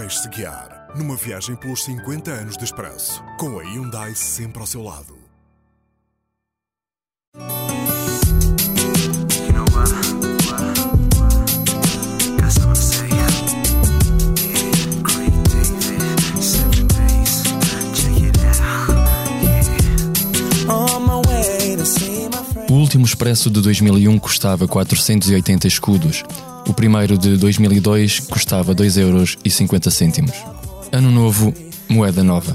Deixe-se guiar numa viagem pelos 50 anos de expresso, com a Hyundai sempre ao seu lado. O último expresso de 2001 custava 480 escudos. O primeiro de 2002 custava 2,50 euros. Ano novo, moeda nova.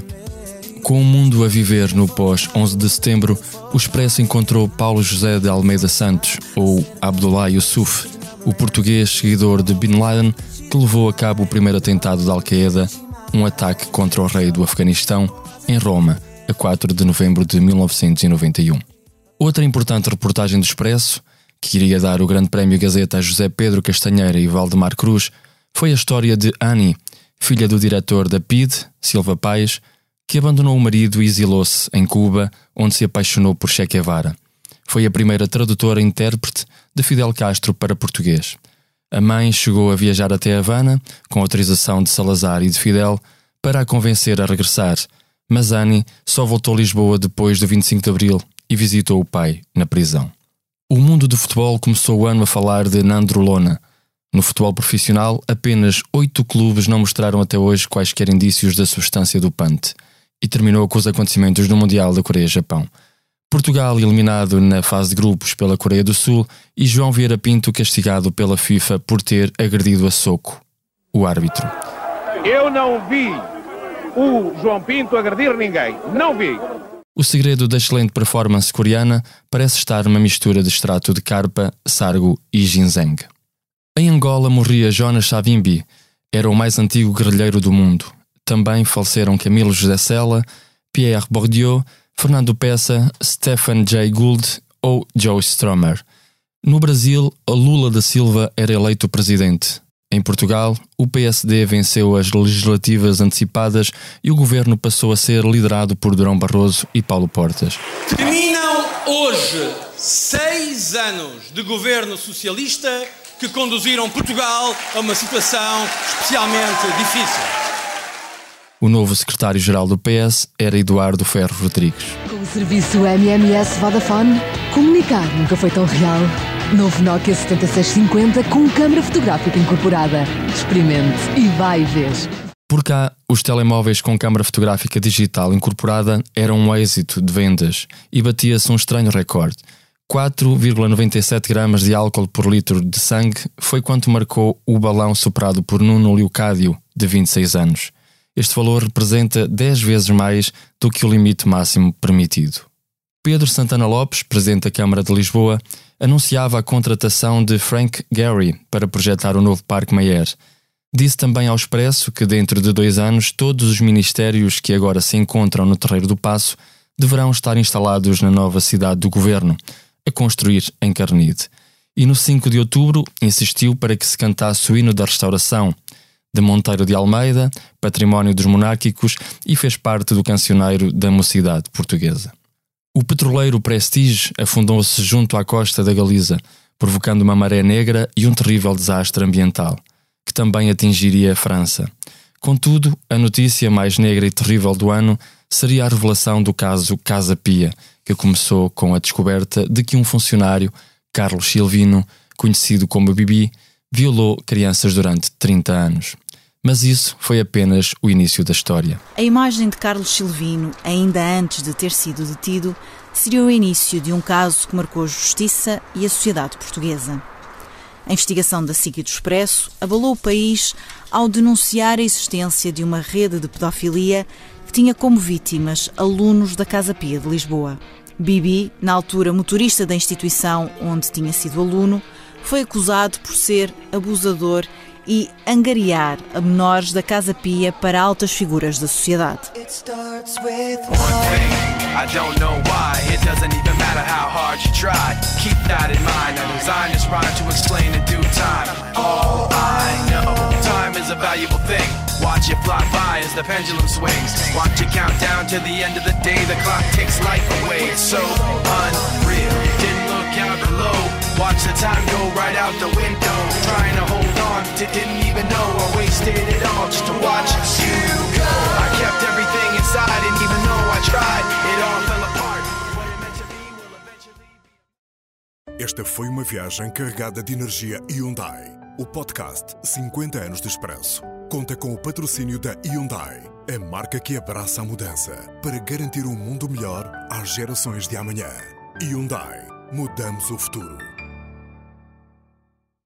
Com o mundo a viver no pós 11 de setembro, o Expresso encontrou Paulo José de Almeida Santos, ou Abdullah Yusuf, o português seguidor de Bin Laden, que levou a cabo o primeiro atentado da Al-Qaeda, um ataque contra o rei do Afeganistão, em Roma, a 4 de novembro de 1991. Outra importante reportagem do Expresso, que iria dar o Grande Prémio Gazeta a José Pedro Castanheira e Valdemar Cruz, foi a história de Annie, filha do diretor da PID, Silva Paes, que abandonou o marido e exilou-se em Cuba, onde se apaixonou por Che Guevara. Foi a primeira tradutora intérprete de Fidel Castro para português. A mãe chegou a viajar até Havana, com autorização de Salazar e de Fidel, para a convencer a regressar, mas Annie só voltou a Lisboa depois do 25 de Abril e visitou o pai na prisão. O mundo do futebol começou o ano a falar de Nandro Lona. No futebol profissional, apenas oito clubes não mostraram até hoje quaisquer indícios da substância do pante. E terminou com os acontecimentos do Mundial da Coreia-Japão. Portugal eliminado na fase de grupos pela Coreia do Sul e João Vieira Pinto castigado pela FIFA por ter agredido a soco o árbitro. Eu não vi o João Pinto agredir ninguém. Não vi. O segredo da excelente performance coreana parece estar numa mistura de extrato de carpa, sargo e ginseng. Em Angola morria Jonas Savimbi, era o mais antigo guerrilheiro do mundo. Também faleceram Camilo José Sela, Pierre Bourdieu, Fernando Peça, Stephen Jay Gould ou Joe Stromer. No Brasil, Lula da Silva era eleito presidente. Em Portugal, o PSD venceu as legislativas antecipadas e o governo passou a ser liderado por Durão Barroso e Paulo Portas. Terminam hoje seis anos de governo socialista que conduziram Portugal a uma situação especialmente difícil. O novo secretário-geral do PS era Eduardo Ferro Rodrigues. Com o serviço MMS Vodafone, comunicar nunca foi tão real. Novo Nokia 7650 com câmara fotográfica incorporada. Experimente e vai ver. Por cá, os telemóveis com câmara fotográfica digital incorporada eram um êxito de vendas e batia-se um estranho recorde. 4,97 gramas de álcool por litro de sangue foi quanto marcou o balão superado por Nuno Leocádio, de 26 anos. Este valor representa 10 vezes mais do que o limite máximo permitido. Pedro Santana Lopes, presidente da Câmara de Lisboa, anunciava a contratação de Frank Gehry para projetar o novo Parque Mayer. Disse também ao Expresso que dentro de dois anos todos os ministérios que agora se encontram no Terreiro do Passo deverão estar instalados na nova cidade do governo, a construir em Carnide. E no 5 de outubro insistiu para que se cantasse o hino da restauração, de Monteiro de Almeida, património dos monárquicos e fez parte do cancioneiro da mocidade portuguesa. O petroleiro Prestige afundou-se junto à costa da Galiza, provocando uma maré negra e um terrível desastre ambiental, que também atingiria a França. Contudo, a notícia mais negra e terrível do ano seria a revelação do caso Casa Pia, que começou com a descoberta de que um funcionário, Carlos Silvino, conhecido como Bibi, violou crianças durante 30 anos. Mas isso foi apenas o início da história. A imagem de Carlos Silvino, ainda antes de ter sido detido, seria o início de um caso que marcou a justiça e a sociedade portuguesa. A investigação da SIC e do Expresso abalou o país ao denunciar a existência de uma rede de pedofilia que tinha como vítimas alunos da Casa Pia de Lisboa. Bibi, na altura motorista da instituição onde tinha sido aluno, foi acusado por ser abusador e angariar a menores da Casa Pia para altas figuras da sociedade. It starts with one thing. I don't know why. It doesn't even matter how hard you try. Keep that in mind. I designed this rhyme to explain in due time. All I know, time is a valuable thing. Watch it fly by as the pendulum swings. Watch it count down to the end of the day. The clock takes life away. It's so unreal. Didn't look out below. Watch the time go right out the window. Trying to hold it, didn't even know I wasted it all just to watch you go. I kept everything inside, and even though I tried, it all fell apart. Esta foi uma viagem carregada de energia Hyundai. O podcast 50 anos de expresso conta com o patrocínio da Hyundai, a marca que abraça a mudança para garantir um mundo melhor às gerações de amanhã. Hyundai, mudamos o futuro.